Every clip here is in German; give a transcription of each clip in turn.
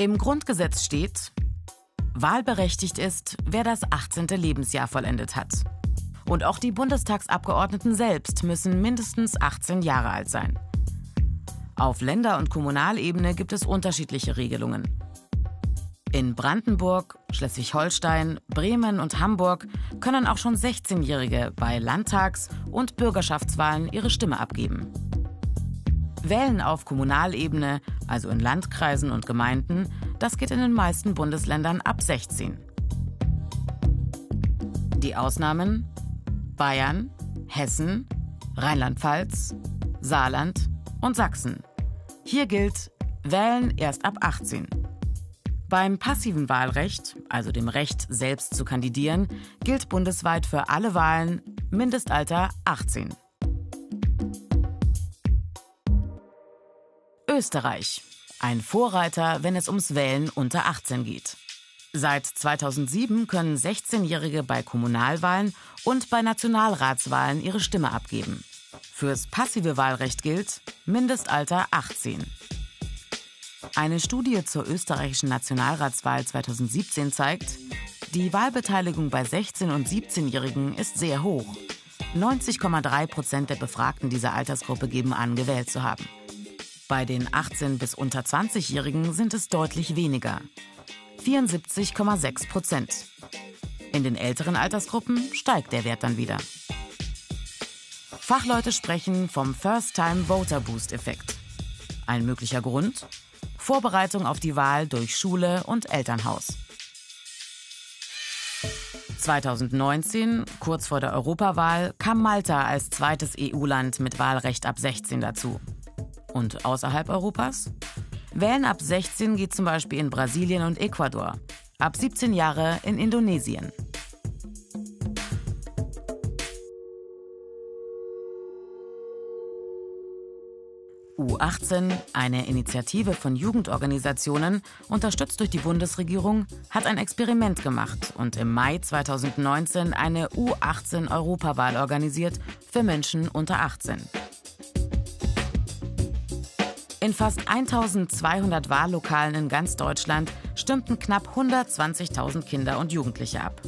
Im Grundgesetz steht, wahlberechtigt ist, wer das 18. Lebensjahr vollendet hat. Und auch die Bundestagsabgeordneten selbst müssen mindestens 18 Jahre alt sein. Auf Länder- und Kommunalebene gibt es unterschiedliche Regelungen. In Brandenburg, Schleswig-Holstein, Bremen und Hamburg können auch schon 16-Jährige bei Landtags- und Bürgerschaftswahlen ihre Stimme abgeben. Wählen auf Kommunalebene, also in Landkreisen und Gemeinden, das geht in den meisten Bundesländern ab 16. Die Ausnahmen Bayern, Hessen, Rheinland-Pfalz, Saarland und Sachsen. Hier gilt Wählen erst ab 18. Beim passiven Wahlrecht, also dem Recht, selbst zu kandidieren, gilt bundesweit für alle Wahlen Mindestalter 18. Österreich. Ein Vorreiter, wenn es ums Wählen unter 18 geht. Seit 2007 können 16-Jährige bei Kommunalwahlen und bei Nationalratswahlen ihre Stimme abgeben. Fürs passive Wahlrecht gilt Mindestalter 18. Eine Studie zur österreichischen Nationalratswahl 2017 zeigt, die Wahlbeteiligung bei 16- und 17-Jährigen ist sehr hoch. 90,3 Prozent der Befragten dieser Altersgruppe geben an, gewählt zu haben. Bei den 18- bis unter 20-Jährigen sind es deutlich weniger. 74,6 Prozent. In den älteren Altersgruppen steigt der Wert dann wieder. Fachleute sprechen vom First-Time-Voter-Boost-Effekt. Ein möglicher Grund? Vorbereitung auf die Wahl durch Schule und Elternhaus. 2019, kurz vor der Europawahl, kam Malta als zweites EU-Land mit Wahlrecht ab 16 dazu. Und außerhalb Europas? Wählen ab 16 geht zum Beispiel in Brasilien und Ecuador, ab 17 Jahre in Indonesien. U18, eine Initiative von Jugendorganisationen, unterstützt durch die Bundesregierung, hat ein Experiment gemacht und im Mai 2019 eine U18-Europawahl organisiert für Menschen unter 18. In fast 1200 Wahllokalen in ganz Deutschland stimmten knapp 120.000 Kinder und Jugendliche ab.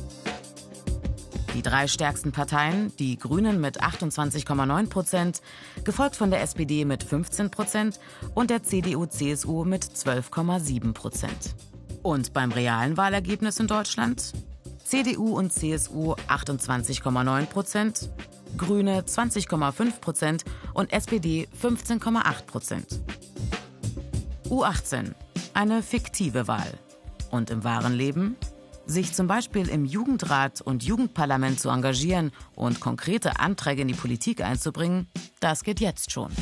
Die drei stärksten Parteien, die Grünen mit 28,9 Prozent, gefolgt von der SPD mit 15 Prozent und der CDU-CSU mit 12,7 Prozent. Und beim realen Wahlergebnis in Deutschland? CDU und CSU 28,9 Prozent, Grüne 20,5 Prozent und SPD 15,8 Prozent. U18, eine fiktive Wahl. Und im wahren Leben? Sich zum Beispiel im Jugendrat und Jugendparlament zu engagieren und konkrete Anträge in die Politik einzubringen, das geht jetzt schon.